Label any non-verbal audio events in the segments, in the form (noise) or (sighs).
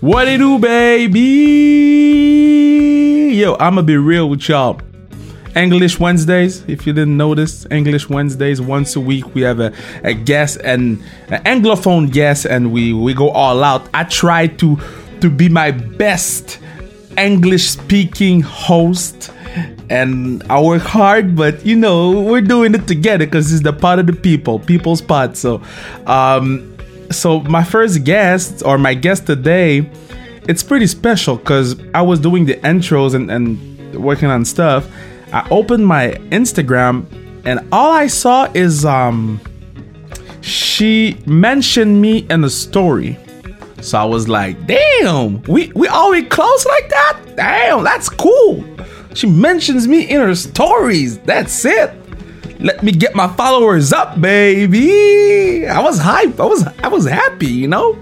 What it do, baby? Yo, I'ma be real with y'all. English Wednesdays, if you didn't notice, English Wednesdays, once a week we have a, a guest and an Anglophone guest and we, we go all out. I try to to be my best English speaking host and I work hard, but you know, we're doing it together because it's the part of the people, people's part. So um so my first guest or my guest today, it's pretty special because I was doing the intros and, and working on stuff. I opened my Instagram and all I saw is um she mentioned me in a story. So I was like, damn, we we always close like that? Damn, that's cool. She mentions me in her stories. That's it. Let me get my followers up, baby. I was hyped. I was I was happy, you know?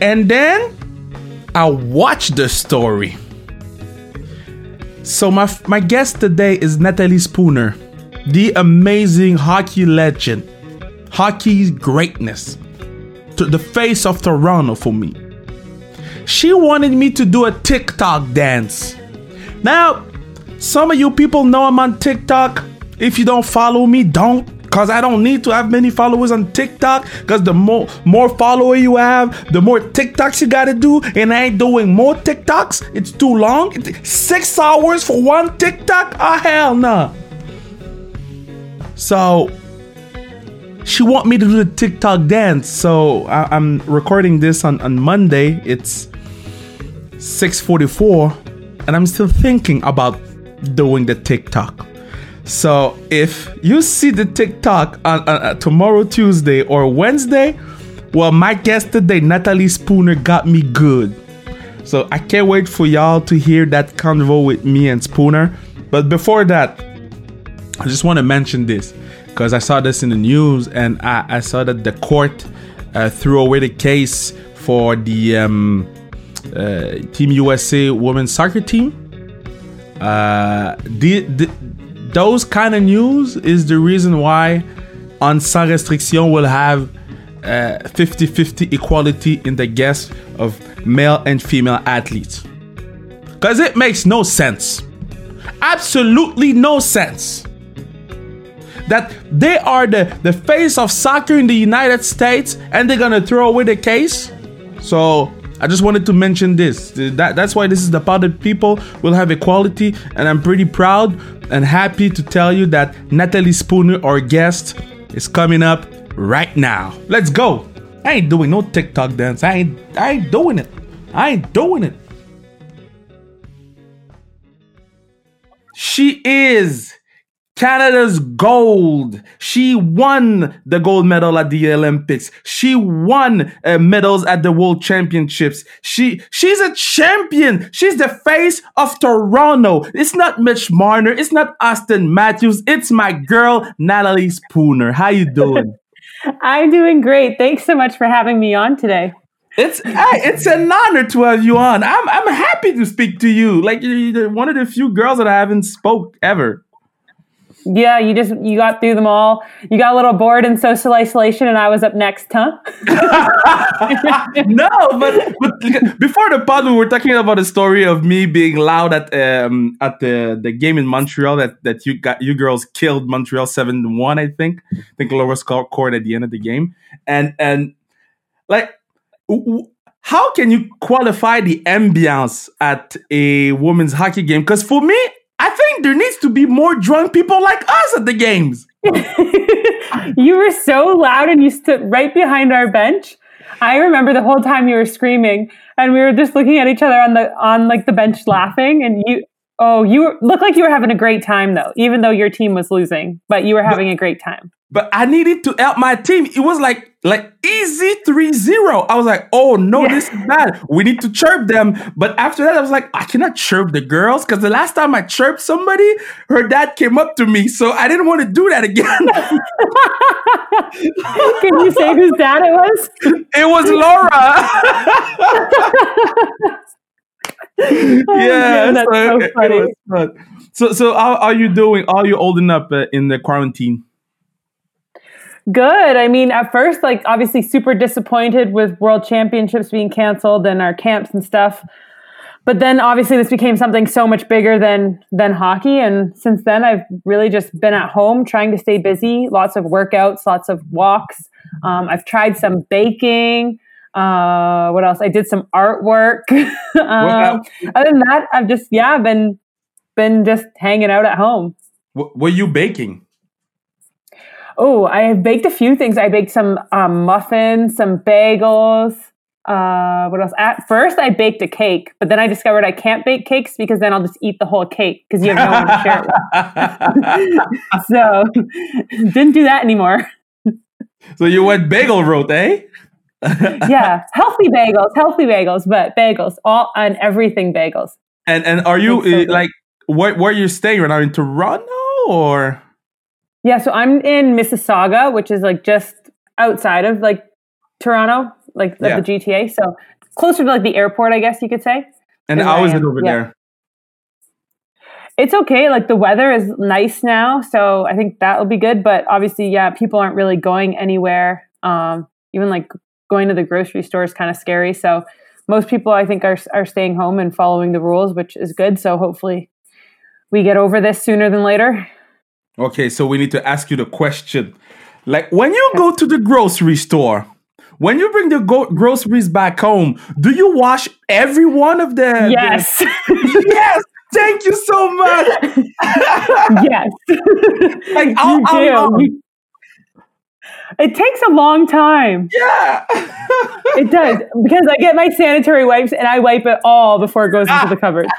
And then I watched the story. So my my guest today is Natalie Spooner, the amazing hockey legend, hockey greatness, the face of Toronto for me. She wanted me to do a TikTok dance. Now, some of you people know I'm on TikTok. If you don't follow me, don't. Cause I don't need to have many followers on TikTok. Cause the more more follower you have, the more TikToks you gotta do. And I ain't doing more TikToks. It's too long. Six hours for one TikTok? Oh hell no. So she want me to do the TikTok dance. So I, am recording this on, on Monday. It's 6:44, and I'm still thinking about doing the TikTok. So if you see the TikTok on, uh, tomorrow, Tuesday, or Wednesday, well, my guest today, Natalie Spooner, got me good. So I can't wait for y'all to hear that convo with me and Spooner. But before that, I just want to mention this because I saw this in the news and I, I saw that the court uh, threw away the case for the um, uh, Team USA women's soccer team. Uh, the, the those kind of news is the reason why on Sans Restriction will have 50-50 uh, equality in the guests of male and female athletes. Because it makes no sense. Absolutely no sense. That they are the, the face of soccer in the United States and they're gonna throw away the case. So I just wanted to mention this. That, that's why this is the part that people will have equality, and I'm pretty proud and happy to tell you that Natalie Spooner, our guest, is coming up right now. Let's go. I ain't doing no TikTok dance. I ain't I ain't doing it. I ain't doing it. She is Canada's gold. She won the gold medal at the Olympics. She won uh, medals at the World Championships. She she's a champion. She's the face of Toronto. It's not Mitch Marner. It's not Auston Matthews. It's my girl Natalie Spooner. How you doing? (laughs) I'm doing great. Thanks so much for having me on today. It's it's an honor to have you on. I'm I'm happy to speak to you. Like you're one of the few girls that I haven't spoke ever. Yeah, you just you got through them all. You got a little bored in social isolation, and I was up next, huh? (laughs) no, but, but before the pod, we were talking about the story of me being loud at um at the the game in Montreal that that you got you girls killed Montreal seven one. I think I think Laura scored at the end of the game, and and like. how can you qualify the ambiance at a women's hockey game? Because for me, think there needs to be more drunk people like us at the games. (laughs) you were so loud and you stood right behind our bench. I remember the whole time you were screaming and we were just looking at each other on the on like the bench laughing and you oh you looked like you were having a great time though even though your team was losing but you were having a great time but I needed to help my team. It was like like easy 3-0. I was like, oh no, yeah. this is bad. We need to chirp them. But after that, I was like, I cannot chirp the girls because the last time I chirped somebody, her dad came up to me. So I didn't want to do that again. (laughs) Can you say whose dad it was? (laughs) It was Laura. (laughs) oh, yeah, that's so, so funny. So, so how are you doing? Are you holding up uh, in the quarantine? Good. I mean, at first, like obviously super disappointed with world championships being canceled and our camps and stuff. But then obviously this became something so much bigger than than hockey. And since then I've really just been at home trying to stay busy, lots of workouts, lots of walks. Um, I've tried some baking. Uh, what else? I did some artwork. (laughs) um, other than that, I've just yeah been been just hanging out at home. W- were you baking? Oh, I have baked a few things. I baked some um, muffins, some bagels. Uh, what else? At first, I baked a cake, but then I discovered I can't bake cakes because then I'll just eat the whole cake because you have no one to share it with. (laughs) so, didn't do that anymore. So you went bagel route, eh? (laughs) yeah, healthy bagels, healthy bagels, but bagels, all and everything bagels. And and are you so uh, like where where you're staying right now in Toronto or? Yeah, so I'm in Mississauga, which is like just outside of like Toronto, like yeah. the GTA. So closer to like the airport, I guess you could say. And how is it over yeah. there? It's okay. Like the weather is nice now, so I think that will be good. But obviously, yeah, people aren't really going anywhere. Um, even like going to the grocery store is kind of scary. So most people, I think, are are staying home and following the rules, which is good. So hopefully, we get over this sooner than later. Okay, so we need to ask you the question. Like when you go to the grocery store, when you bring the go- groceries back home, do you wash every one of them? Yes. The- (laughs) yes. Thank you so much. (laughs) yes. like I'll, I'll, it takes a long time. Yeah. (laughs) it does because I get my sanitary wipes and I wipe it all before it goes into the cupboards.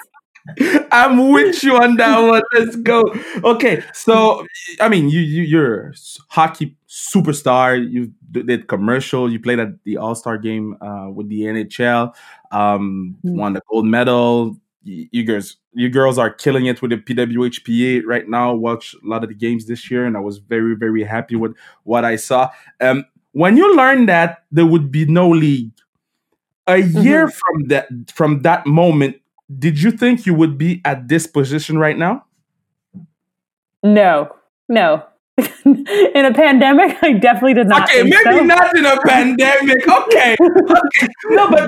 I'm with you on that one. Let's go. Okay, so I mean, you, you you're hockey superstar. You did commercial. You played at the All Star game uh, with the NHL. Um, mm-hmm. Won the gold medal. You, you girls, you girls are killing it with the PWHPA right now. Watch a lot of the games this year, and I was very very happy with what I saw. Um, when you learned that there would be no league, a year mm-hmm. from that from that moment did you think you would be at this position right now? No, no. (laughs) in a pandemic, I definitely did not. Okay, maybe so. not in a pandemic. Okay, (laughs) okay. No, but (laughs)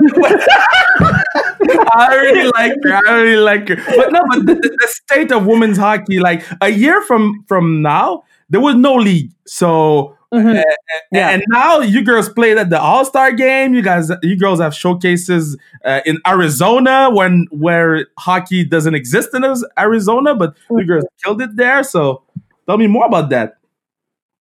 I really like her. I really like her. But no, but the, the, state of women's hockey, like a year from from now, there was no league. So Mm-hmm. And, yeah. and, now you girls played at the All Star game. You guys, you girls have showcases uh, in Arizona when where hockey doesn't exist in Arizona, but mm-hmm. you girls killed it there. So tell me more about that.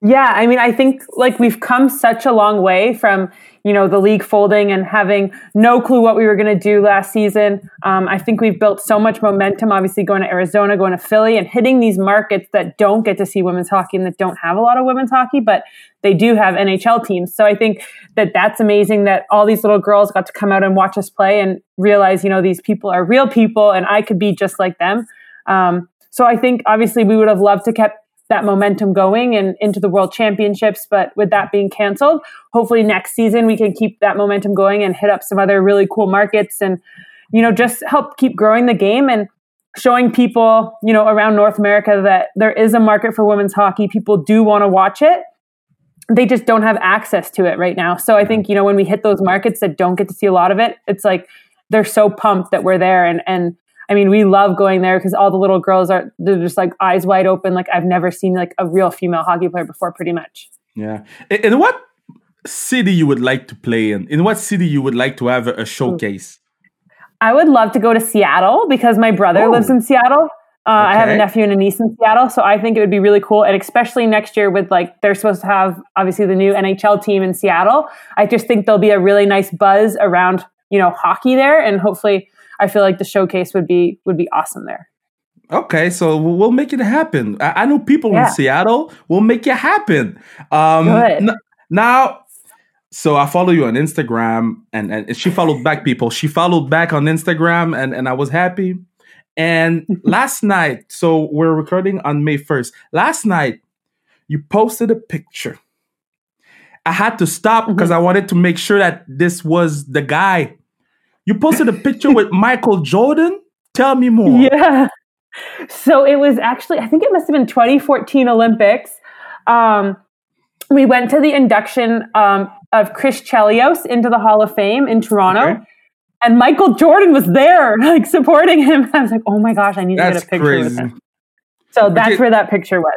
Yeah, I mean, I think like we've come such a long way from you know the league folding and having no clue what we were going to do last season. Um, I think we've built so much momentum. Obviously, going to Arizona, going to Philly, and hitting these markets that don't get to see women's hockey and that don't have a lot of women's hockey, but they do have NHL teams. So I think that that's amazing that all these little girls got to come out and watch us play and realize you know these people are real people and I could be just like them. Um, so I think obviously we would have loved to kept that momentum going and into the world championships. But with that being canceled, hopefully next season we can keep that momentum going and hit up some other really cool markets and, you know, just help keep growing the game and showing people, you know, around North America that there is a market for women's hockey. People do want to watch it. They just don't have access to it right now. So I think, you know, when we hit those markets that don't get to see a lot of it, it's like they're so pumped that we're there and and I mean, we love going there because all the little girls are they're just like eyes wide open. Like I've never seen like a real female hockey player before, pretty much. Yeah. In what city you would like to play in? In what city you would like to have a showcase? I would love to go to Seattle because my brother oh. lives in Seattle. Uh, okay. I have a nephew and a niece in Seattle, so I think it would be really cool. And especially next year, with like they're supposed to have obviously the new NHL team in Seattle. I just think there'll be a really nice buzz around you know hockey there, and hopefully I feel like the showcase would be would be awesome there. Okay, so we'll make it happen. I, I know people yeah. in Seattle. We'll make it happen. Um, Good. N- now, so I follow you on Instagram, and, and she followed back people. She followed back on Instagram, and, and I was happy. And (laughs) last night, so we're recording on May 1st. Last night, you posted a picture. I had to stop because mm-hmm. I wanted to make sure that this was the guy you posted a picture with (laughs) Michael Jordan. Tell me more. Yeah. So it was actually, I think it must have been 2014 Olympics. Um, we went to the induction um, of Chris Chelios into the Hall of Fame in Toronto. Okay. And Michael Jordan was there, (laughs) like supporting him. (laughs) I was like, "Oh my gosh, I need to get a picture crazy. with him." So that's where that picture was.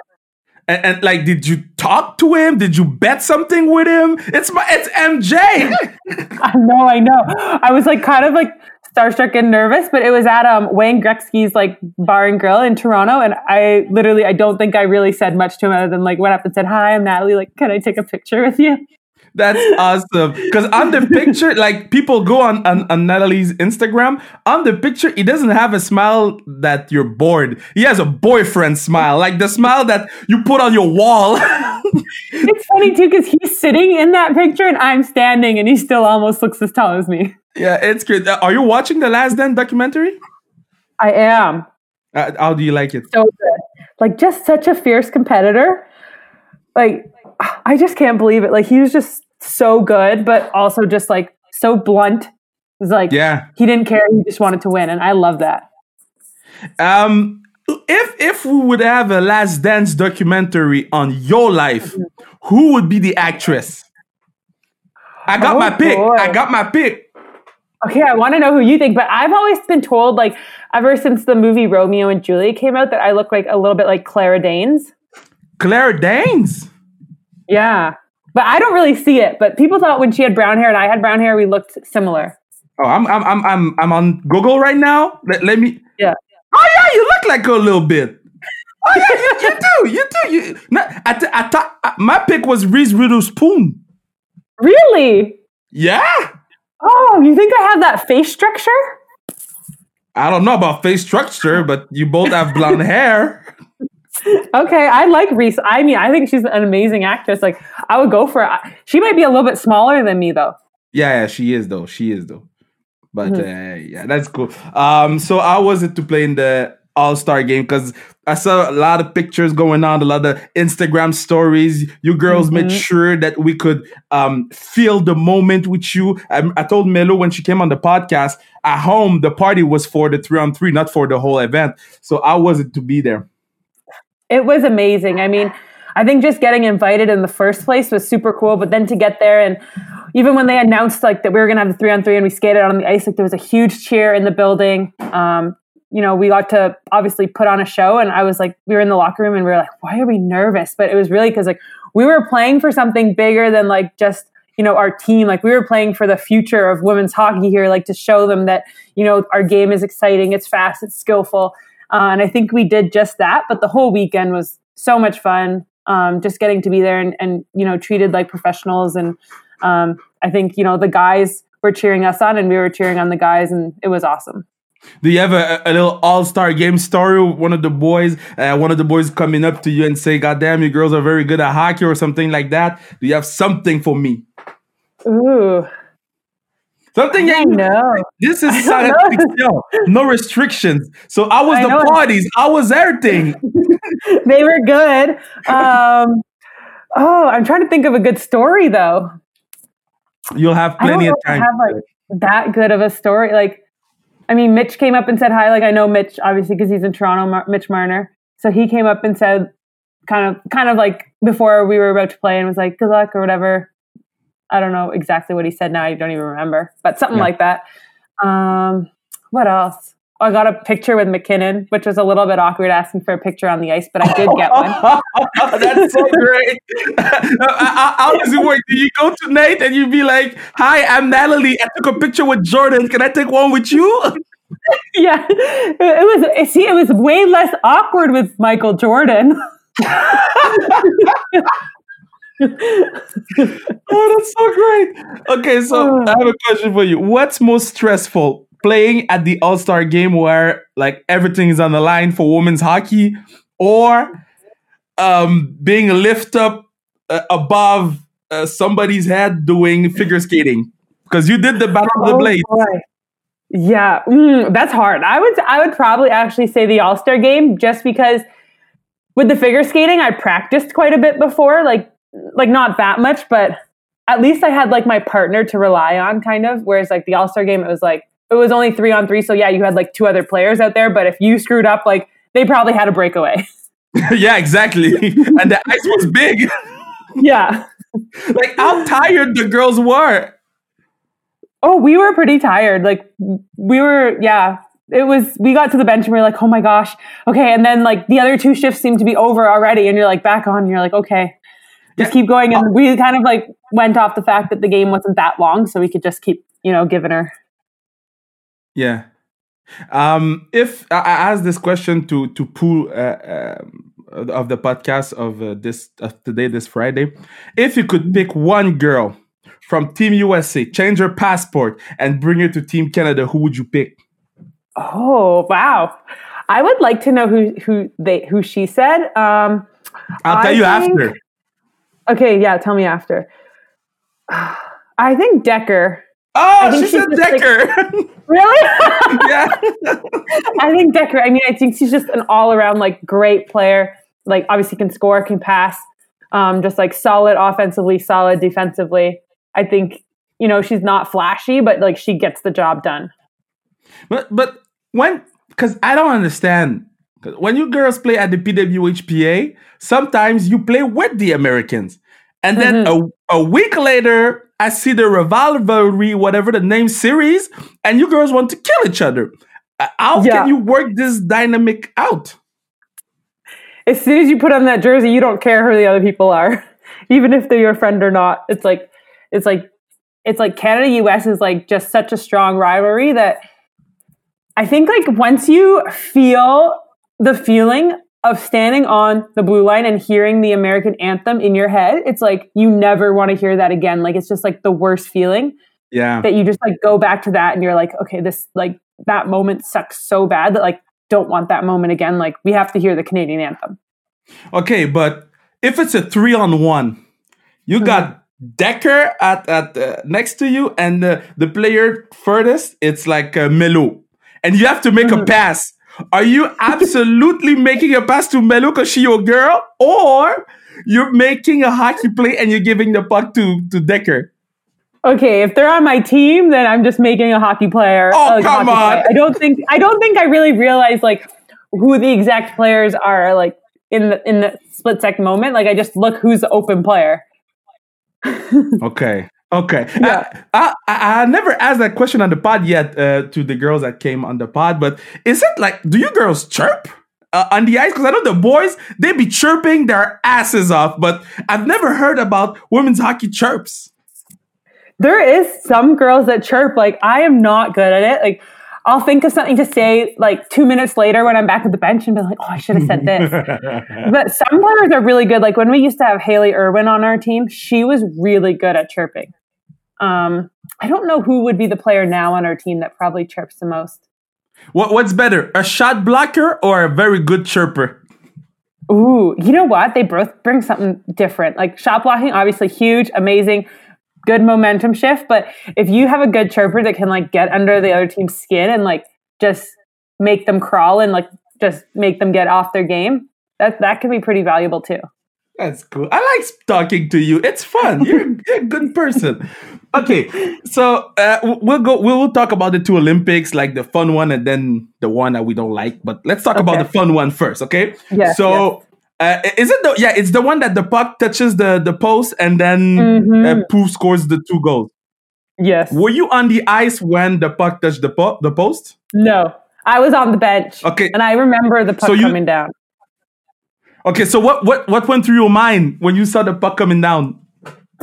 And, and like, did you talk to him? Did you bet something with him? It's my, it's MJ. (laughs) I know, I know. I was like kind of like starstruck and nervous, but it was at um, Wayne Gretzky's like bar and grill in Toronto, and I literally I don't think I really said much to him other than like went up and said, "Hi, I'm Natalie. Like, can I take a picture with you?" That's awesome. Because on the picture, (laughs) like people go on, on on Natalie's Instagram. On the picture, he doesn't have a smile that you're bored. He has a boyfriend smile, like the smile that you put on your wall. (laughs) It's funny too because he's sitting in that picture and I'm standing, and he still almost looks as tall as me. yeah, it's great. Uh, Are you watching the Last Dance documentary? I am Uh, how do you like it? so good, like just such a fierce competitor. Like I just can't believe it. Like he was just so good, but also just like so blunt. It's like Yeah. he didn't care. He just wanted to win, and I love that. Um, if if we would have a Last Dance documentary on your life, who would be the actress? I got Oh, my pick. boy. I got my pick. Okay, I want to know who you think, but I've always been told, like, ever since the movie Romeo and Juliet came out, that I look like a little bit like Clara Danes. Clara Danes. Yeah, but I don't really see it. But people thought when she had brown hair and I had brown hair, we looked similar. Oh, I'm I'm I'm I'm I'm on Google right now. Let, let me. Yeah. Oh yeah, you look like her a little bit. Oh yeah, you, you do, you do. You. No, I th- I thought my pick was Reese Witherspoon. Really? Yeah. Oh, you think I have that face structure? I don't know about face structure, but you both have blonde (laughs) hair. Okay, I like Reese. I mean, I think she's an amazing actress. Like, I would go for it. She might be a little bit smaller than me, though. Yeah, yeah, she is though. She is though. But Mm-hmm. uh, yeah, that's cool. Um, so how was it to play in the All Star game? Because I saw a lot of pictures going on, a lot of Instagram stories. You girls made Mm-hmm. sure that we could um feel the moment with you. I, I told Melo when she came on the podcast at home, the party was for the three on three, not for the whole event. So how was it to be there? It was amazing. I mean, I think just getting invited in the first place was super cool. But then to get there, and even when they announced like that we were going to have the three on three and we skated on the ice, like there was a huge cheer in the building. Um, you know, we got to obviously put on a show, and I was like, we were in the locker room, and we were like, why are we nervous? But it was really because like we were playing for something bigger than like just you know our team. Like we were playing for the future of women's hockey here, like to show them that you know our game is exciting, it's fast, it's skillful. Uh, and I think we did just that. But the whole weekend was so much fun. Um, just getting to be there and, and you know treated like professionals. And um, I think you know the guys were cheering us on, and we were cheering on the guys, and it was awesome. Do you have a, a little all star game story? with One of the boys, uh, one of the boys coming up to you and say, "God damn, you girls are very good at hockey" or something like that. Do you have something for me? Ooh, Something you- know. This is (laughs) I science know. No restrictions. So I was I the know. parties. I was everything. (laughs) they were good. Um, oh, I'm trying to think of a good story though. You'll have plenty of time. have like that good of a story. Like, I mean, Mitch came up and said hi. Like, I know Mitch obviously because he's in Toronto. Mar- Mitch Marner. So he came up and said, kind of, kind of like before we were about to play, and was like, "Good luck" or whatever. I don't know exactly what he said now. I don't even remember, but something Yeah. like that. Um, what else? I got a picture with MacKinnon, which was a little bit awkward asking for a picture on the ice, but I did get one. (laughs) That's so great. How does it work? Do you go to Nate and you be like, "Hi, I'm Natalie. I took a picture with Jordan. Can I take one with you?" (laughs) yeah, it, it was. See, it was way less awkward with Michael Jordan. (laughs) Oh, that's so great. Okay, so I have a question for you. What's most stressful? Playing at the All Star game where like everything is on the line for women's hockey, or um, being lift up uh, above uh, somebody's head doing figure skating? Because you did the Battle of the Oh, Blades. boy. Yeah, mm, that's hard. I would I would probably actually say the All Star game just because with the figure skating I practiced quite a bit before, like like not that much, but at least I had like my partner to rely on, kind of. Whereas like the All Star game, it was like it was only three on three, so yeah, you had like two other players out there, but if you screwed up, like they probably had a breakaway. (laughs) (laughs) yeah, exactly. (laughs) and the ice was big. Yeah. like how tired the girls were. Oh, we were pretty tired. Like we were, yeah. It was. We got to the bench and we are like, "Oh my gosh, okay." And then like the other two shifts seemed to be over already, and you're like back on. And you're like, "Okay, just keep going." And we kind of like went off the fact that the game wasn't that long, so we could just keep, you know, giving her. Yeah. Um, if I I ask this question to to Pool uh, um, of the podcast of uh, this of today, this Friday, if you could pick one girl from Team USA, change her passport, and bring her to Team Canada, who would you pick? Oh wow! I would like to know who who they who she said. Um, I'll tell I you think- after. Okay, yeah. Tell me after. (sighs) I think Decker. Oh, think she she's said just, like- Decker. (laughs) Really? (laughs) yeah. (laughs) I think Decker. I mean, I think she's just an all around like great player. Like obviously can score, can pass. Um, just like solid offensively, solid defensively. I think you know she's not flashy, but like she gets the job done. But but when because I don't understand when you girls play at the PWHPA, sometimes you play with the Americans, and then a, a week later, I see the rivalry, whatever the name series, and you girls want to kill each other. Uh, How Yeah. can you work this dynamic out? As soon as you put on that jersey, you don't care who the other people are, (laughs) even if they're your friend or not. It's like it's like it's like Canada US is like just such a strong rivalry that I think like once you feel the feeling of standing on the blue line and hearing the American anthem in your head, it's like you never want to hear that again. Like it's just like the worst feeling Yeah, that you just like go back to that and you're like, okay, this like that moment sucks so bad that like don't want that moment again. Like we have to hear the Canadian anthem. Okay, but if it's a three on one, you got Decker at at uh, next to you, and uh, the player furthest, it's like uh, Melo, and you have to make a pass. Are you absolutely making a pass to Melo because she your girl, or you're making a hockey play and you're giving the puck to to Decker? Okay, if they're on my team, then I'm just making a hockey player. Oh, like, come on. player. I don't think I don't think I really realize like who the exact players are like in the in the split second moment. Like I just look who's the open player. (laughs) Okay. Okay. Yeah. I, I, I never asked that question on the pod yet uh, to the girls that came on the pod, but is it like, do you girls chirp uh, on the ice? Because I know the boys, they be chirping their asses off, but I've never heard about women's hockey chirps. There is some girls that chirp. Like I am not good at it. Like I'll think of something to say like two minutes later when I'm back at the bench and be like, oh, I should have said this. (laughs) but some players are really good. Like when we used to have Haley Irwin on our team, she was really good at chirping. Um, I don't know who would be the player now on our team that probably chirps the most. What, what's better, a shot blocker or a very good chirper? Ooh, you know what? They both bring something different. Like shot blocking, obviously huge, amazing, good momentum shift. But if you have a good chirper that can like get under the other team's skin and like just make them crawl and like just make them get off their game, that that can be pretty valuable too. That's cool. I like talking to you. It's fun. You're, (laughs) you're a good person. Okay, so uh, we'll go. We'll talk about the two Olympics, like the fun one and then the one that we don't like. But let's talk about the fun one first, okay? Yeah. So. Uh, is it the yeah? It's the one that the puck touches the the post and then Mhm. uh, Pooh scores the two goals. Yes. Were you on the ice when the puck touched the po- the post? No. I was on the bench. Okay. And I remember the puck So you- coming down. Okay, so what what what went through your mind when you saw the puck coming down?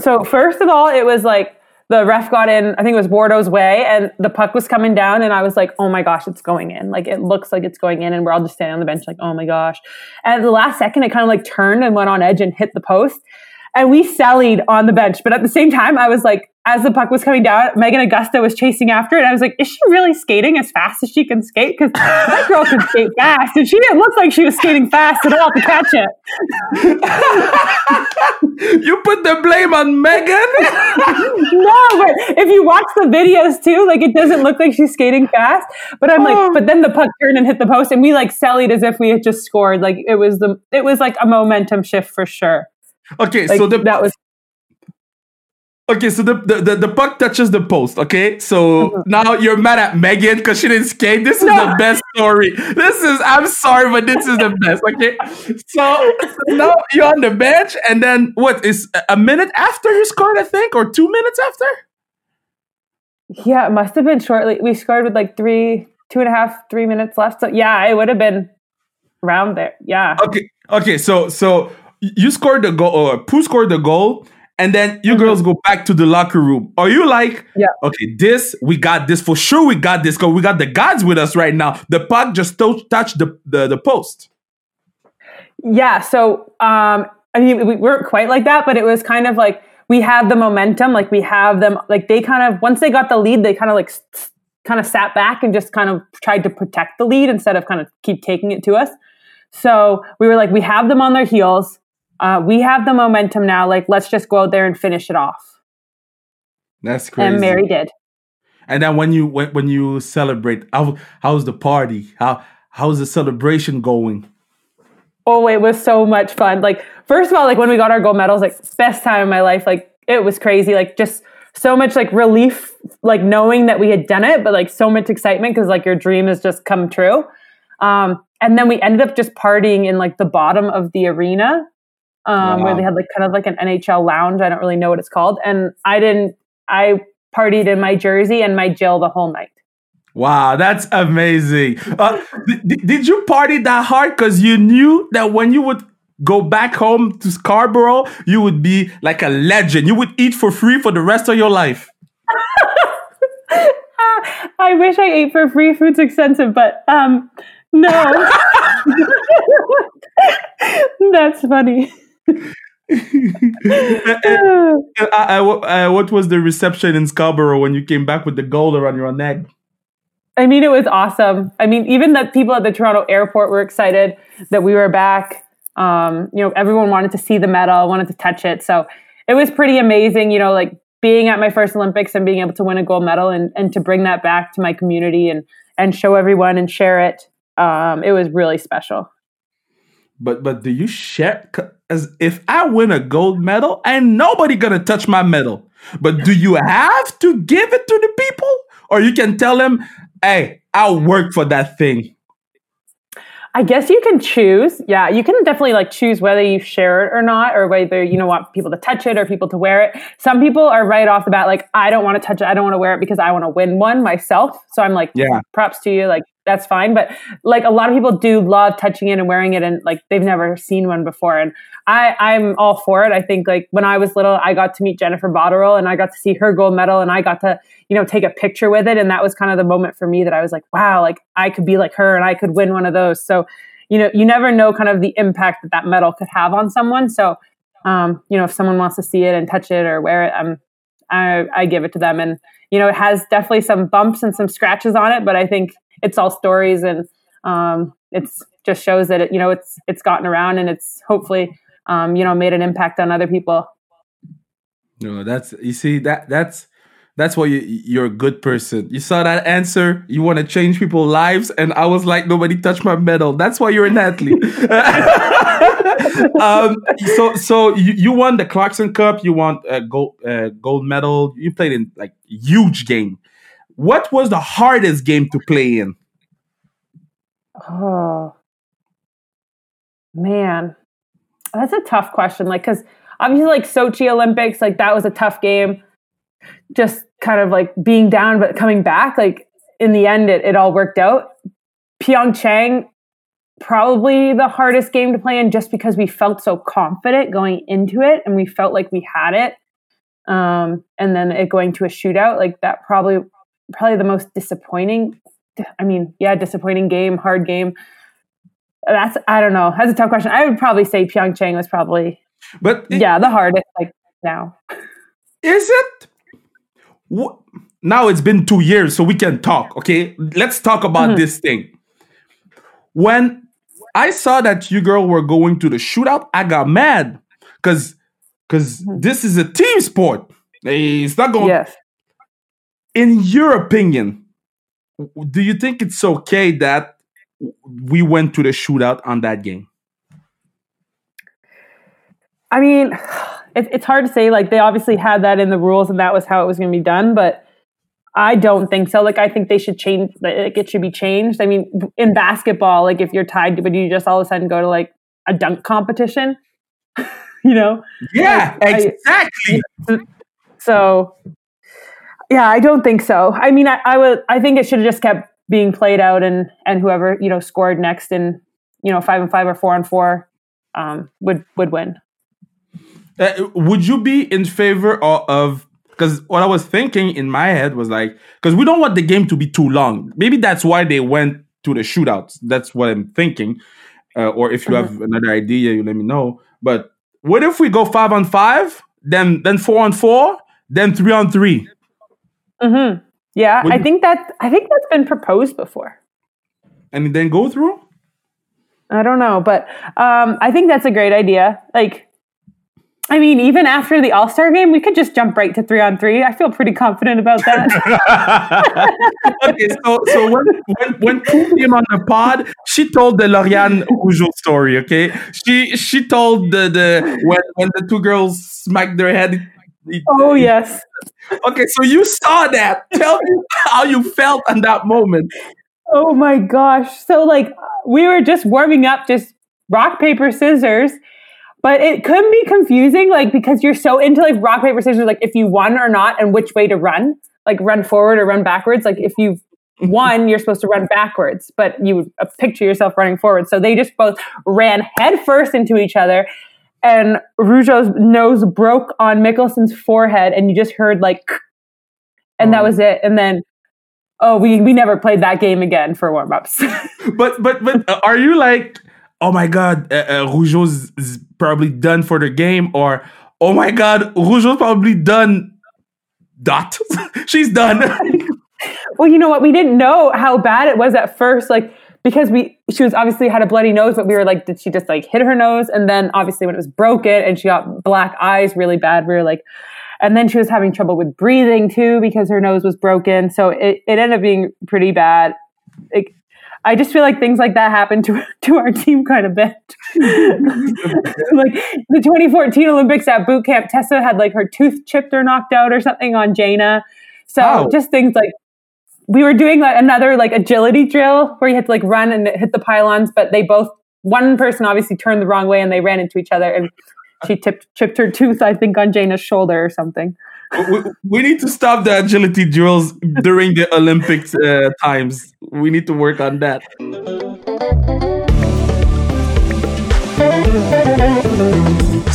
So first of all, it was like the ref got in, I think it was Bordeaux's way, and the puck was coming down, and I was like, oh my gosh, it's going in. Like it looks like it's going in, and we're all just standing on the bench, like, oh my gosh. And at the last second, it kind of like turned and went on edge and hit the post. And we sallied on the bench. But at the same time, I was like, as the puck was coming down, Meghan Agosta was chasing after it. I was like, is she really skating as fast as she can skate? Because that girl can skate (laughs) fast. And she didn't look like she was skating fast at all to catch it. (laughs) You put the blame on Meghan. (laughs) no, but if you watch the videos too, like it doesn't look like she's skating fast. But I'm like, Oh. but then the puck turned and hit the post, and we like sallied as if we had just scored. Like it was the, it was like a momentum shift for sure. Okay, Like so the that was Okay, so the, the, the, the puck touches the post. Okay, so Mhm. now you're mad at Meghan because she didn't skate. This is No. the best story. This is I'm sorry, but this is the best. Okay, so now you're on the bench, and then what is a minute after you scored? I think, or two minutes after. Yeah, it must have been shortly. We scored with like three, two and a half, three minutes left. So yeah, it would have been around there. Yeah. Okay, okay, so so you scored the goal, or Pooh scored the goal, and then you Mhm. girls go back to the locker room. Are you like, Yeah. okay, this we got this for sure. We got this because we got the gods with us right now. The puck just to- touched the, the the post. Yeah. So, um, I mean, we weren't quite like that, but it was kind of like we had the momentum. Like we have them, like they kind of, once they got the lead, they kind of like, kind of sat back and just kind of tried to protect the lead instead of kind of keep taking it to us. So we were like, we have them on their heels. Uh, we have the momentum now. Like, let's just go out there and finish it off. That's crazy. And Mary did. And then when you when, when you celebrate, how how's the party? How how's the celebration going? Oh, it was so much fun. Like, first of all, like when we got our gold medals, like best time of my life. Like it was crazy. Like just so much like relief, like knowing that we had done it, but like so much excitement because like your dream has just come true. Um, and then we ended up just partying in like the bottom of the arena, um, where they had like kind of like an NHL lounge. I don't really know what it's called. And I didn't. I partied in my jersey and my Jill the whole night. Wow, that's amazing. Uh, did, did you party that hard because you knew that when you would go back home to Scarborough, you would be like a legend. You would eat for free for the rest of your life. (laughs) I wish I ate for free. Food's expensive, but um, no. (laughs) That's funny. Uh, uh, uh, what was the reception in Scarborough when you came back with the gold around your neck? I mean, it was awesome. I mean, even the people at the Toronto airport were excited that we were back. Um, you know, everyone wanted to see the medal, wanted to touch it. So it was pretty amazing, you know, like being at my first Olympics and being able to win a gold medal and, and to bring that back to my community and, and show everyone and share it. Um, it was really special. But but do you share? As if I win a gold medal, and nobody gonna touch my medal. But do you have to give it to the people, or you can tell them, "Hey, I'll work for that thing." I guess you can choose. Yeah, you can definitely like choose whether you share it or not, or whether you know want people to touch it or people to wear it. Some people are right off the bat like, I don't want to touch it. I don't want to wear it because I want to win one myself. So I'm like, Yeah. props to you. Like that's fine. But like a lot of people do love touching it and wearing it, and like they've never seen one before. And I I'm all for it. I think like when I was little, I got to meet Jennifer Botterill and I got to see her gold medal, and I got to you know take a picture with it, and that was kind of the moment for me that I was like, wow, like I could be like her and I could win one of those. So you know you never know kind of the impact that that medal could have on someone. So um, you know if someone wants to see it and touch it or wear it, I'm I, I give it to them, and you know it has definitely some bumps and some scratches on it, but I think it's all stories and um, it's just shows that it you know it's it's gotten around and it's hopefully um, you know made an impact on other people. No, that's you see that that's that's why you, you're a good person. You saw that answer. You want to change people's lives, and I was like, nobody touched my medal. That's why you're an athlete. (laughs) um, so so you, you won the Clarkson Cup. You won a gold uh, gold medal. You played in like huge game. What was the hardest game to play in? Oh man, that's a tough question. Like because obviously like Sochi Olympics, like that was a tough game. Just kind of like being down but coming back. Like in the end, it, it all worked out. Pyeongchang, probably the hardest game to play in just because we felt so confident going into it and we felt like we had it. Um, and then it going to a shootout, like that probably probably the most disappointing. I mean, yeah, disappointing game, hard game. That's I don't know. That's a tough question. I would probably say Pyeongchang was probably But i- yeah the hardest. Like now, Is it? Wh- Now it's been two years, so we can talk. Okay, let's talk about Mhm. this thing. When I saw that you girl were going to the shootout, I got mad because because Mhm. this is a team sport. It's not going. yes. In your opinion, do you think it's okay that we went to the shootout on that game? I mean, (sighs) it, it's hard to say. Like they obviously had that in the rules, and that was how it was going to be done. But I don't think so. Like I think they should change. Like it should be changed. I mean, in basketball, like if you're tied, but you just all of a sudden go to like a dunk competition, (laughs) you know? Yeah, Like, I- exactly. So, yeah, I don't think so. I mean, I, I would. I think it should have just kept being played out, and and whoever you know scored next in you know five and five or four and four um, would would win. Uh, would you be in favor of? because what I was thinking in my head was like, because we don't want the game to be too long. Maybe that's why they went to the shootouts. That's what I'm thinking. Uh, or if you have another idea, you let me know. But what if we go five on five, then then four on four, then three on three? Hmm Yeah, Would I think that I think that's been proposed before. and then go through? I don't know, but um, I think that's a great idea. Like, I mean, even after the All Star game, we could just jump right to three on three. I feel pretty confident about that. (laughs) okay, so so when when when Pooh came on the pod, she told the Lauriane Rougeau story. Okay, she she told the the when when the two girls smacked their head. Oh yes, (laughs) Okay, so you saw that. Tell me how you felt in that moment. Oh my gosh. So like we were just warming up just rock paper scissors. But it could be confusing like because you're so into like rock paper scissors like if you won or not and which way to run, like run forward or run backwards. Like if you've won, you're supposed to run backwards, but you uh, picture yourself running forward. So they just both ran headfirst into each other and Rougeau's nose broke on Mikkelson's forehead and you just heard like and that Oh. was it. And then oh, we we never played that game again for warm ups. (laughs) But but but uh, are you like, oh my god, uh, uh, Rougeau's is probably done for the game, or oh my god, Rougeau's probably done. Dot. (laughs) She's done. (laughs) well, you know what? We didn't know how bad it was at first, like because we she was obviously had a bloody nose, but we were like, did she just like hit her nose? And then obviously when it was broken and she got black eyes really bad, we were like, and then she was having trouble with breathing too because her nose was broken. So it, it ended up being pretty bad. Like, I just feel like things like that happen to (laughs) to our team quite a bit. (laughs) like the 2014 Olympics at boot camp, Tessa had like her tooth chipped or knocked out or something on Jayna. So Wow. just things like we were doing another like agility drill where you had to like run and hit the pylons, but they both one person obviously turned the wrong way and they ran into each other and she tipped chipped her tooth, I think, on Jayna's shoulder or something. we, we need to stop the agility drills during the Olympics uh, times. We need to work on that.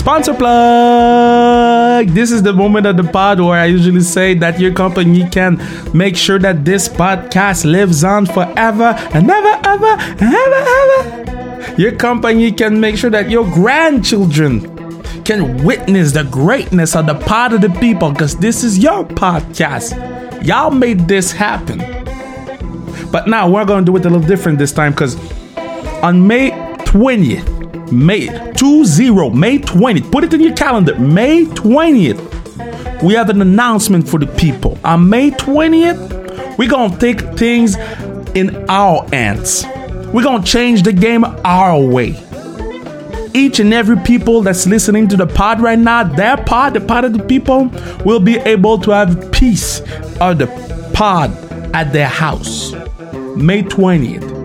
Sponsor plug! This is the moment of the pod where I usually say that your company can make sure that this podcast lives on forever and never, ever, and ever, ever. Your company can make sure that your grandchildren can witness the greatness of the pod of the people because this is your podcast. Y'all made this happen. But now we're going to do it a little different this time because on May 20th, May 20, May 20th, put it in your calendar, May 20th, we have an announcement for the people. On May 20th, we're going to take things in our hands. We're going to change the game our way each and every people that's listening to the pod right now, their pod, the pod of the people, will be able to have peace of the pod at their house. May 20th.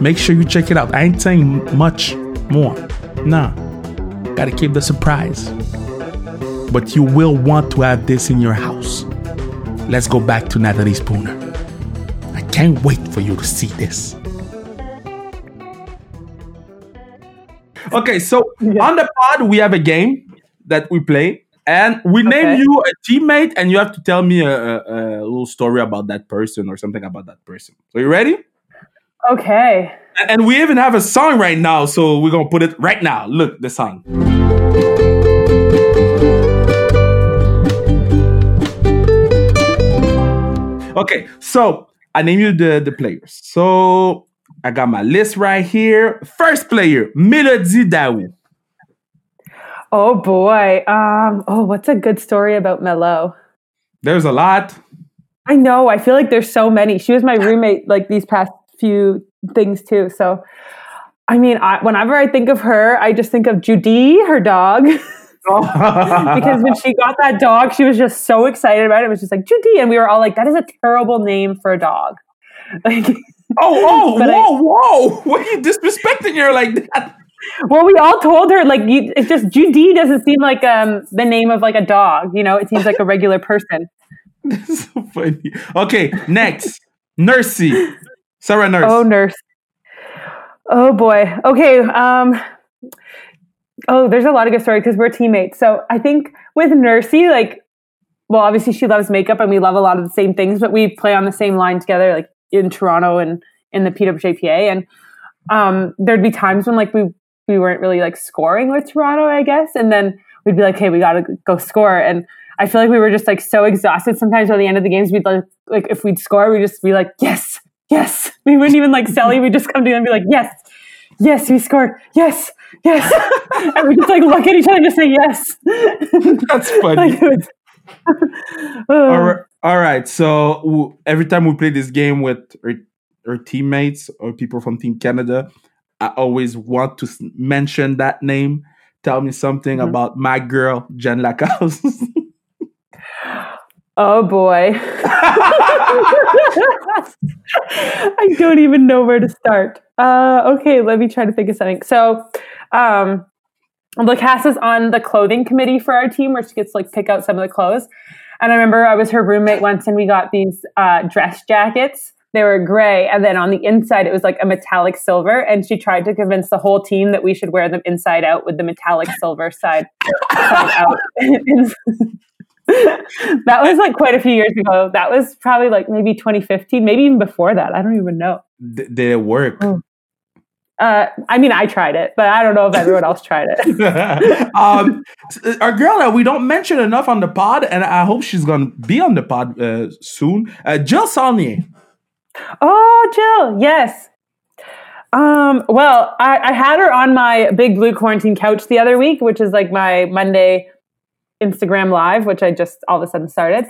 Make sure you check it out. I ain't saying much more. Nah. Gotta keep the surprise. But you will want to have this in your house. Let's go back to Natalie Spooner. I can't wait for you to see this. Okay, so on the pod we have a game that we play, and we name Okay. you a teammate, and you have to tell me a, a, a little story about that person or something about that person. So you ready? Okay. And- we even have a song right now, so we're gonna put it right now. Look, the song. Okay, so I name you the the players. So I got my list right here. First player, Mélodie Daoust. Oh boy. Um, oh, what's a good story about Melo? There's a lot. I know. I feel like there's so many. She was my (laughs) roommate like these past few things too. So, I mean, I, whenever I think of her, I just think of Judy, her dog. (laughs) because when she got that dog, she was just so excited about it. It was just like Judy, and we were all like, "That is a terrible name for a dog." (laughs) Like, oh, oh, (laughs) But I- whoa, whoa! What are you disrespecting her like that? well, we all told her like, you, it's just Judy doesn't seem like um the name of like a dog. You know, it seems like a regular person. That's so funny. Okay, next, Nursey, Sarah Nurse. Oh, nurse. Oh boy. Okay. Um. Oh, there's a lot of good stories because we're teammates. So I think with Nursey, like, well, obviously she loves makeup and we love a lot of the same things, but we play on the same line together, like in Toronto and in the PWHPA. And um, there'd be times when like we we weren't really like scoring with Toronto, I guess, and then we'd be like, hey, we got to go score. And I feel like we were just like so exhausted. Sometimes by the end of the games, we'd like like if we'd score, we'd just be like, yes, yes. We wouldn't even like celly. We'd just come to them and be like, yes, yes, we scored, yes, yes. (laughs) and we just like look at each other and just say yes. (laughs) That's funny. Like, was- (laughs) all, right, all right. So w- every time we play this game with our, our teammates or people from Team Canada, I always want to s- mention that name. Tell me something Mhm. about my girl Jen Lacasse. Oh boy. (laughs) I don't even know where to start. Uh, okay, let me try to think of something. So, um, Lacasse is on the clothing committee for our team where she gets to, like pick out some of the clothes. And I remember I was her roommate once and we got these uh, dress jackets. They were gray. And then on the inside, it was like a metallic silver. And she tried to convince the whole team that we should wear them inside out with the metallic silver side, side (laughs) out. (laughs) (laughs) that was like quite a few years ago. That was probably like maybe 2015, maybe even before that. I don't even know. Did it work? Oh. Uh, I mean, I tried it, but I don't know if everyone else tried it. (laughs) um, our girl that we don't mention enough on the pod, and I hope she's gonna be on the pod uh, soon. Uh, Jill Saulnier. Oh, Jill, yes. Um, well, I, I had her on my big blue quarantine couch the other week, which is like my Monday Instagram live, which I just all of a sudden started.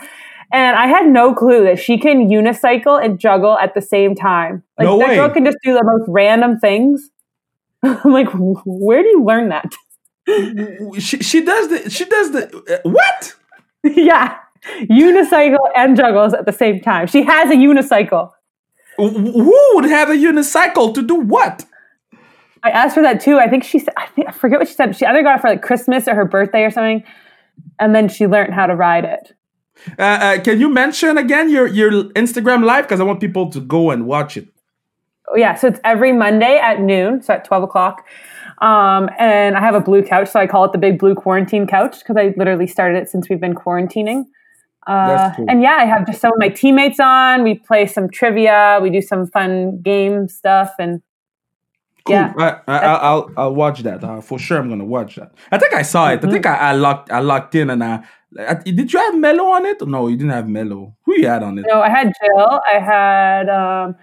And I had no clue that she can unicycle and juggle at the same time. Like No that way. girl can just do the most random things. (laughs) I'm like, where do you learn that? (laughs) She, she does the she does the uh, what? yeah. Unicycle and juggles at the same time. She has a unicycle. Who would have a unicycle to do what? I asked her that too. I think she said, I, think, I forget what she said. She either got it for like Christmas or her birthday or something. And then she learned how to ride it. Uh, uh, can you mention again your your Instagram live because I want people to go and watch it. Yeah. So it's every Monday at noon. So at 12 o'clock. Um, and I have a blue couch. So I call it the big blue quarantine couch because I literally started it since we've been quarantining. Uh, cool. And yeah, I have just some of my teammates on. We play some trivia. We do some fun game stuff. And Cool. Yeah. I, I, I'll, I'll watch that uh, for sure. I'm gonna watch that. I think I saw it. I think I, I locked I locked in and I, I did you have Mello on it? No, you didn't have Mello. Who you had on it? No, I had Jill. I had um,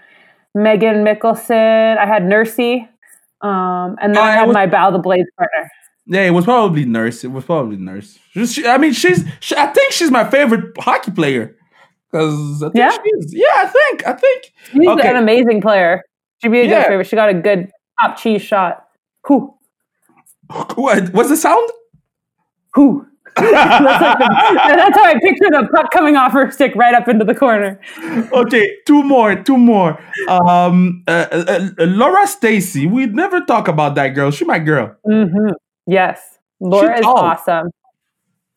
Meghan Mikkelson. I had Nursey. Um, and then Oh, I had was- my Battle the Blades partner. Yeah, it was probably Nurse. It was probably Nurse. She, I mean, she's. She, I think she's my favorite hockey player. Because Yeah? she is. Yeah, I think. I think. She's Okay. an amazing player. She'd be a Yeah. good favorite. She got a good top cheese shot. Who? What? What's the sound? Who? (laughs) that's, like the, that's how I picture the puck coming off her stick right up into the corner. okay, two more, two more. Um, uh, uh, uh, Laura Stacey. We never talk about that girl. She my girl. hmm Yes. Laura She's is tall. awesome.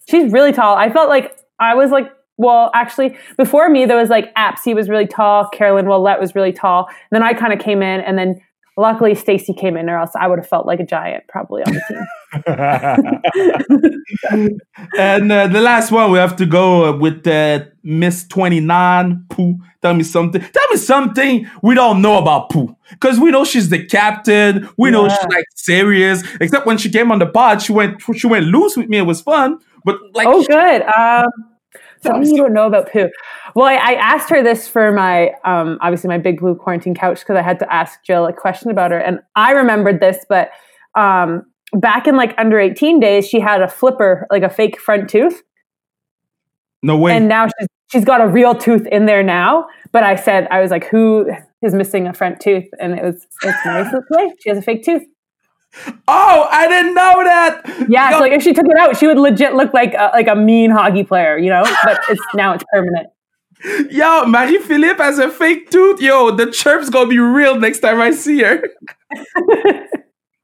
She's really tall. I felt like I was like, well, actually, before me, there was like Apsy was really tall, Caroline Ouellette was really tall. And then I kind of came in, and then luckily Stacey came in, or else I would have felt like a giant probably on the team. (laughs) and uh, the last one, we have to go uh, with uh, Miss 29, Pooh. Tell me something. Tell me something we don't know about Pooh. Because we know she's the captain. We know she's like serious. Except when she came on the pod, she went she went loose with me. It was fun. But like, oh, good. Um, (laughs) something you don't know about Pooh. Well, I, I asked her this for my um, obviously my big blue quarantine couch because I had to ask Jill a question about her, and I remembered this, but um, back in like under eighteen days, she had a flipper, like a fake front tooth, no way. and now she's she's got a real tooth in there now. But I said I was like, who is missing a front tooth? And it was it's Marie (laughs) Slipway. She has a fake tooth. Oh, I didn't know that. Yeah, so like if she took it out, she would legit look like a, like a mean hockey player, you know. But it's now it's permanent. yo, Marie Philip has a fake tooth. Yo, the chirp's gonna be real next time I see her. (laughs)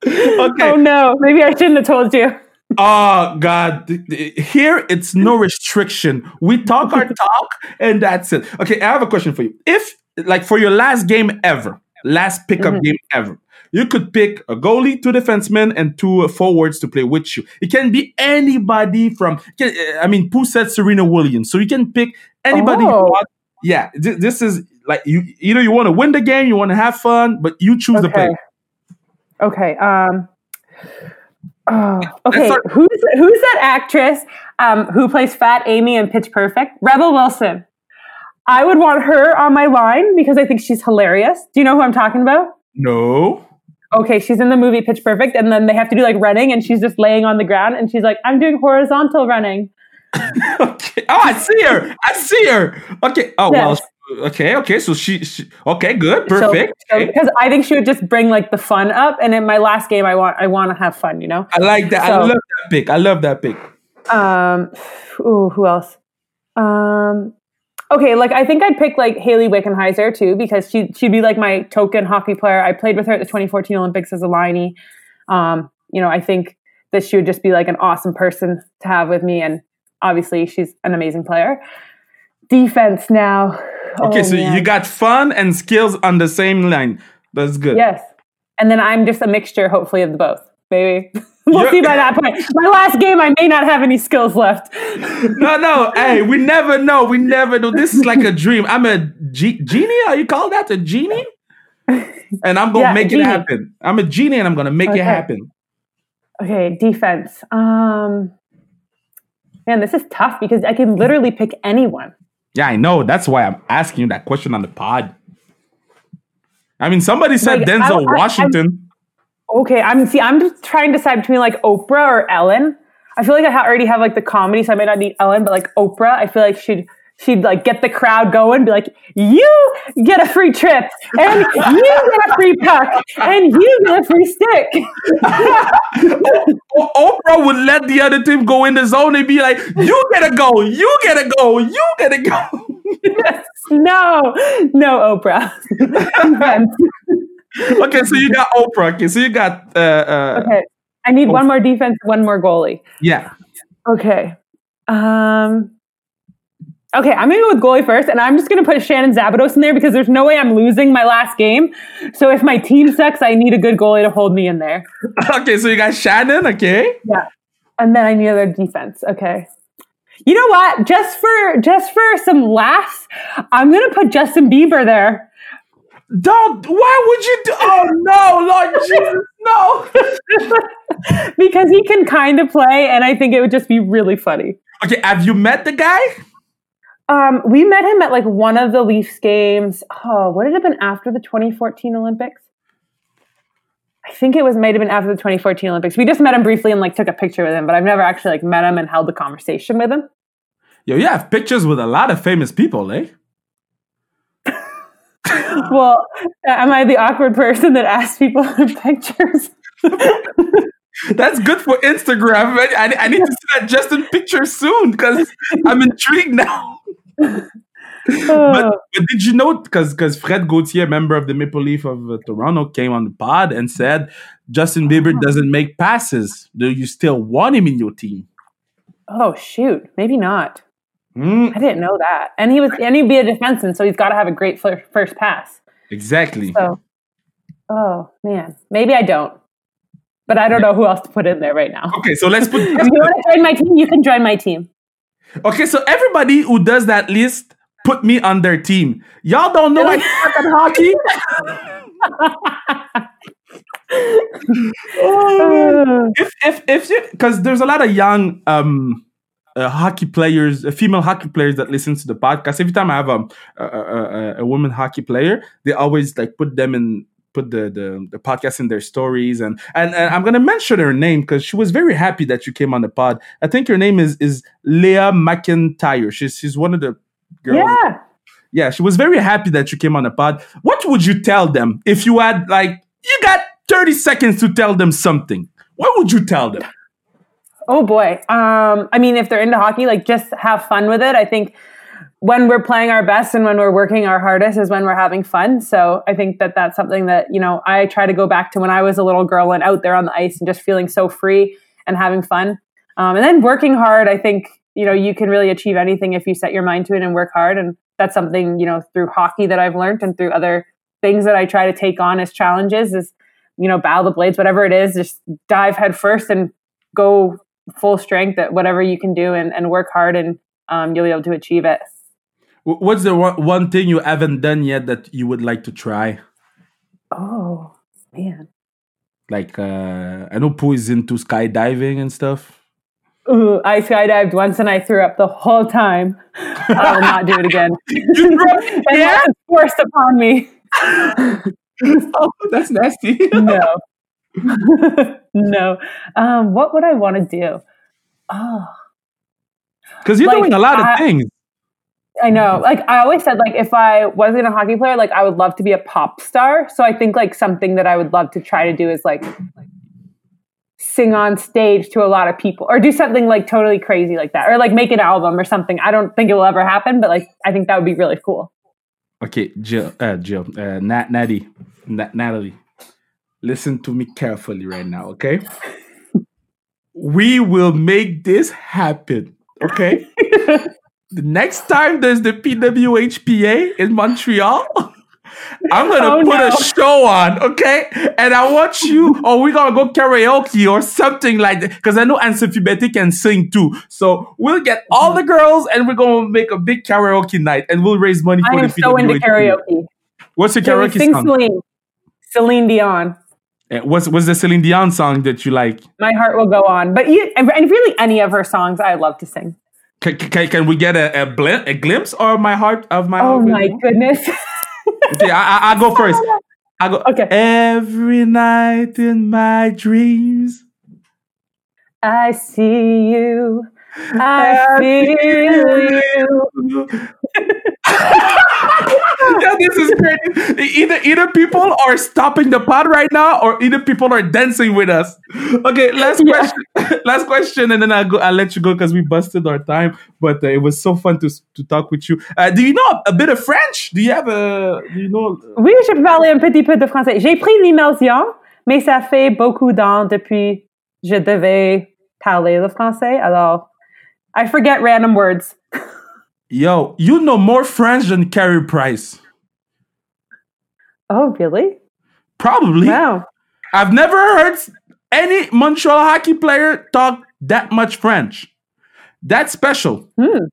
okay. Oh no, maybe I shouldn't have told you. Oh God! Here it's no restriction. We talk our (laughs) talk, and that's it. Okay, I have a question for you. If, like, for your last game ever, last pickup Mhm. game ever, you could pick a goalie, two defensemen, and two uh, forwards to play with you. It can be anybody from. can- uh, I mean, Pooh said Serena Williams, so you can pick anybody Oh. Yeah, th- this is like you. Either you want to win the game, you want to have fun, but you choose the Okay. play. Okay. Um. Oh, okay. Who's who's that actress um, who plays Fat Amy in Pitch Perfect? Rebel Wilson. I would want her on my line because I think she's hilarious. Do you know who I'm talking about? No. Okay, she's in the movie Pitch Perfect, and then they have to do like running, and she's just laying on the ground, and she's like, "I'm doing horizontal running." (laughs) okay. Oh, I see her. I see her. Okay. Oh Yes. well. Okay. Okay. So she. she okay. Good. Perfect. okay. Because I think she would just bring like the fun up, and in my last game, I want I want to have fun, you know. I like that. I love that pick. I love that pick. Um, ooh, who else? Um, okay, like I think I'd pick like Hayley Wickenheiser too because she she'd be like my token hockey player. I played with her at the 2014 Olympics as a liney. Um, you know, I think that she would just be like an awesome person to have with me, and obviously she's an amazing player. Defense now. Okay. Oh, so man. you got fun and skills on the same line. That's good. yes, and then I'm just a mixture, hopefully, of the both. Maybe (laughs) we'll You're- see by that point. My last game, I may not have any skills left. (laughs) No, no. hey, we never know. We never know. This is like a dream. I'm a ge- genie. Are you call that a genie? And I'm gonna Yeah, make it happen. I'm a genie, and I'm gonna make Okay. it happen. Okay, defense. Um, man, this is tough because I can literally pick anyone. Yeah, I know. That's why I'm asking you that question on the pod. I mean, somebody said Like, Denzel I- I- Washington. Okay, I'm see. I'm just trying to decide between like Oprah or Ellen. I feel like I ha- already have like the comedy, so I might not need Ellen, but like Oprah, I feel like she'd she'd like get the crowd going, be like, "You get a free trip, and you get a free puck, and you get a free stick." (laughs) Oprah would let the other team go in the zone and be like, "You get a go, you get a go, you gotta go." (laughs) no, no, Oprah. (laughs) Okay, so you got Oprah. Okay, so you got uh, uh okay, I need one more defense, one more goalie. yeah. Okay. Um Okay, I'm gonna go with goalie first, and I'm just gonna put Shannon Szabados in there because there's no way I'm losing my last game. So if my team sucks, I need a good goalie to hold me in there. Okay, so you got Shannon. Okay, Yeah. And then I need other defense. Okay. You know what? Just for just for some laughs, I'm gonna put Justin Bieber there. Don't. Why would you do? Oh no, Lord Jesus, no. (laughs) because he can kind of play, and I think it would just be really funny. okay, have you met the guy? Um, we met him at like one of the Leafs games. Oh, would it have been after the 2014 Olympics? I think it was might have been after the 2014 Olympics. We just met him briefly and like took a picture with him, but I've never actually like met him and held a conversation with him. Yo, you have pictures with a lot of famous people, eh? (laughs) well, am I the awkward person that asks people (laughs) for pictures? (laughs) That's good for Instagram. I, I need to see that Justin picture soon because I'm intrigued now. But, Oh, but did you know because because Fred Gauthier, member of the Maple Leaf of uh, Toronto, came on the pod and said Justin Bieber doesn't make passes. Do you still want him in your team? oh shoot, maybe not. Hmm, I didn't know that. And he was and he'd be a defenseman, so he's got to have a great fir- first pass. exactly. So, oh man, maybe I don't. But I don't know who else to put in there right now. Okay, so let's put. (laughs) If you want to join my team, you can join my team. Okay, so everybody who does that list, put me on their team. Y'all don't know I at hockey. (laughs) (laughs) Uh, if if if you because there's a lot of young um uh, hockey players, uh, female hockey players that listen to the podcast. Every time I have a, a, a, a woman hockey player, they always like put them in put the, the the podcast in their stories and and, and I'm gonna mention her name because she was very happy that you came on the pod. I think her name is is Leah McIntyre. She's she's one of the girls. yeah. Yeah, she was very happy that you came on the pod. What would you tell them if you had like you got 30 seconds to tell them something, what would you tell them? Oh boy. Um, I mean, if they're into hockey, like just have fun with it. I think when we're playing our best and when we're working our hardest is when we're having fun. So I think that that's something that, you know, I try to go back to when I was a little girl and out there on the ice and just feeling so free and having fun. Um, and then working hard, I think, you know, you can really achieve anything if you set your mind to it and work hard. And that's something, you know, through hockey that I've learned and through other things that I try to take on as challenges is, you know, battle the blades, whatever it is, just dive head first and go full strength at whatever you can do and, and work hard and um, you'll be able to achieve it. What's the one, one thing you haven't done yet that you would like to try? Oh man. Like uh I know Pooh is into skydiving and stuff. Ooh, I skydived once and I threw up the whole time. I will not do it (laughs) again. yeah? (laughs) forced upon me. (laughs) oh, that's nasty. no. (laughs) no. Um, what would I want to do? Oh. Because you're like, doing a lot of things. I know. Like I always said, like if I wasn't a hockey player, like I would love to be a pop star. So I think like something that I would love to try to do is like sing on stage to a lot of people or do something like totally crazy like that or like make an album or something. I don't think it will ever happen, but like I think that would be really cool. Okay, Jill, uh, Jill, uh, Nat, Natty, Nat, Natalie, listen to me carefully right now, okay? we will make this happen, okay? the next time there's the PWHPA in Montreal, I'm gonna oh, put no. a show on, okay? And I want you, or we're gonna go karaoke or something like that. Because I know Betty can sing too. So we'll get all the girls and we're gonna make a big karaoke night and we'll raise money for I the am so into karaoke. What's your karaoke sing song? Celine. Celine Dion. Eh, what's what's the Celine Dion song that you like? My heart will go on. But you, and really any of her songs I love to sing. Can, can, can we get a, a, bl- a glimpse of my heart of my oh my goodness. (laughs) Okay I, I, I go first. (laughs) I go okay. Every night in my dreams. I see you. I, I feel you. yeah, (laughs) this is crazy. Either either people are stopping the pod right now, or either people are dancing with us. Okay, last yeah. question. (laughs) last question, and then I'll go. I'll let you go because we busted our time. But uh, it was so fun to to talk with you. Uh, do you know a bit of French? Do you have a? Do you know? Oui, je parle un petit peu de français. J'ai pris l'immersion, mais ça fait beaucoup d'années depuis je devais parler le français. Alors, I forget random words. (laughs) Yo, you know more French than Carey Price. Oh, really? Probably. Wow. I've never heard any Montreal hockey player talk that much French. That's special. Hmm.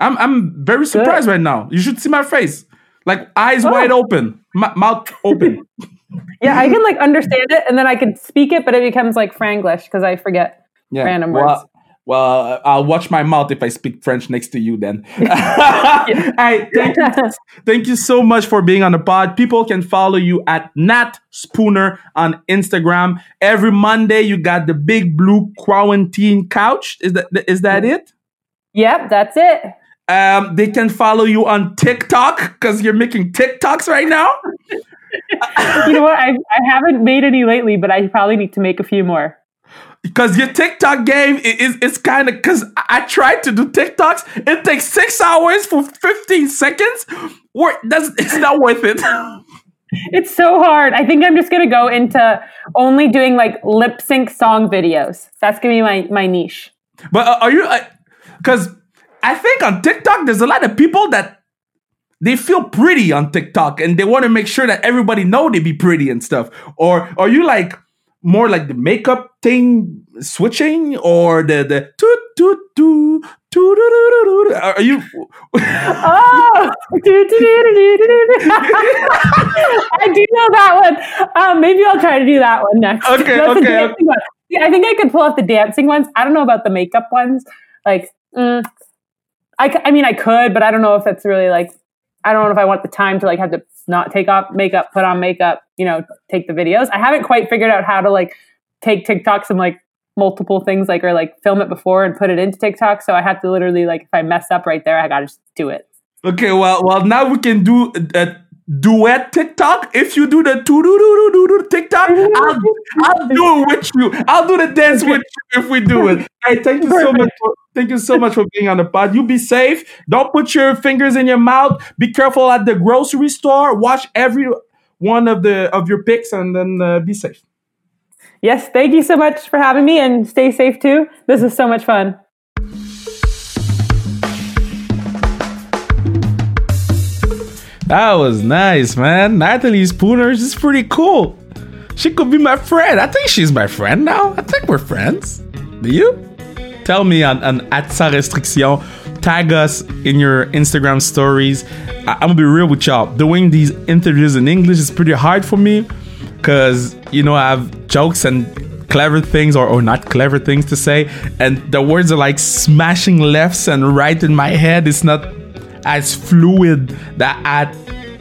I'm I'm very surprised Good. right now. You should see my face, like eyes oh. wide open, m- mouth open. (laughs) (laughs) yeah, I can like understand it, and then I can speak it, but it becomes like Franglish because I forget yeah. random well, words. Well, I'll watch my mouth if I speak French next to you then. (laughs) thank you, thank you so much for being on the pod. People can follow you at Nat Spooner on Instagram. Every Monday, you got the big blue quarantine couch. Is that is that it? Yep, that's it. Um, they can follow you on TikTok because you're making TikToks right now. (laughs) you know what? I, I haven't made any lately, but I probably need to make a few more because your TikTok game is is kind of because I tried to do TikToks. It takes six hours for fifteen seconds. Or that's it's not worth it. (laughs) it's so hard. I think I'm just gonna go into only doing like lip sync song videos. That's gonna be my my niche. But uh, are you? Because uh, I think on TikTok there's a lot of people that they feel pretty on TikTok and they want to make sure that everybody know they be pretty and stuff. Or are you like? More like the makeup thing switching or the the toot toot toot toot toot are you oh! I do know that one. Um, maybe I'll try to do that one next. Okay That's okay, okay. One. Yeah, I think I could pull off the dancing ones. I don't know about the makeup ones. Like mm, I, I mean I could but I don't know if it's really like I don't know if I want the time to like have to not take off makeup, put on makeup, you know, take the videos. I haven't quite figured out how to like take TikToks and like multiple things like or like film it before and put it into TikTok. So I have to literally like if I mess up right there, I gotta just do it. Okay, well, well, now we can do uh, duet TikTok. If you do the doo doo doo doo doo TikTok, I'll, I'll do it with you. I'll do the dance with you if we do it. Hey, thank you so much. For, thank you so much for being on the pod. You be safe. Don't put your fingers in your mouth. Be careful at the grocery store. Watch every one of the of your picks and then uh, be safe. Yes, thank you so much for having me and stay safe too. This is so much fun. That was nice, man. Natalie Spooner is pretty cool. She could be my friend. I think she's my friend now. I think we're friends. Do you? Tell me on, on at sans restriction. Tag us in your Instagram stories. I, I'm gonna be real with y'all. Doing these interviews in English is pretty hard for me because you know I have jokes and clever things or, or not clever things to say, and the words are like smashing lefts and right in my head. It's not as fluid that I,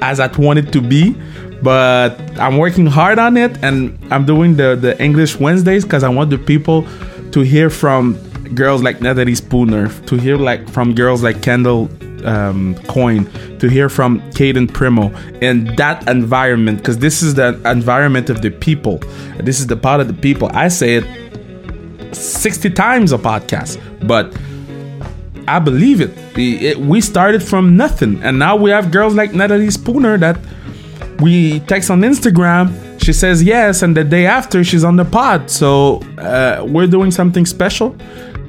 as I want it to be. But I'm working hard on it, and I'm doing the the English Wednesdays because I want the people to hear from girls like Natalie Spooner, to hear like from girls like Kendall um, Coyne, to hear from Caden Primo in that environment because this is the environment of the people. This is the part of the people. I say it 60 times a podcast, but I believe it. it. We started from nothing, and now we have girls like Natalie Spooner that we text on Instagram. She says yes, and the day after she's on the pod. So uh, we're doing something special.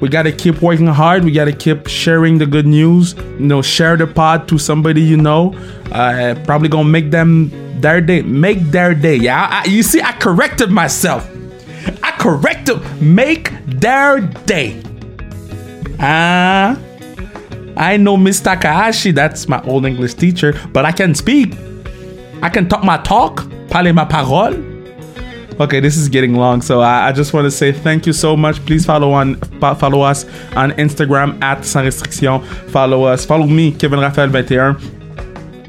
We got to keep working hard. We got to keep sharing the good news. You know, share the pod to somebody you know. Uh, probably gonna make them their day. Make their day. Yeah, I, you see, I corrected myself. I corrected. Make their day. Ah, I know Miss Takahashi, that's my old English teacher, but I can speak. I can talk my talk, parler ma parole. Okay, this is getting long, so I, I just want to say thank you so much. Please follow on follow us on Instagram at sans restriction. Follow us, follow me, Kevin Raphael 21.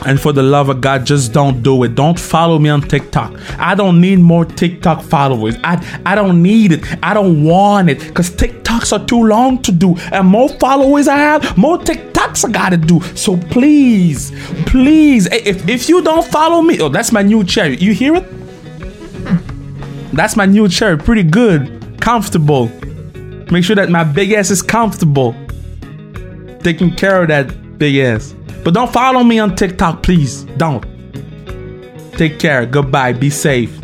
And for the love of God, just don't do it. Don't follow me on TikTok. I don't need more TikTok followers. I, I don't need it. I don't want it because TikToks are too long to do. And more followers I have, more TikToks I gotta do. So please, please, if, if you don't follow me, oh, that's my new chair. You hear it? That's my new chair. Pretty good, comfortable. Make sure that my big ass is comfortable. Taking care of that big ass. But don't follow me on TikTok, please. Don't. Take care. Goodbye. Be safe.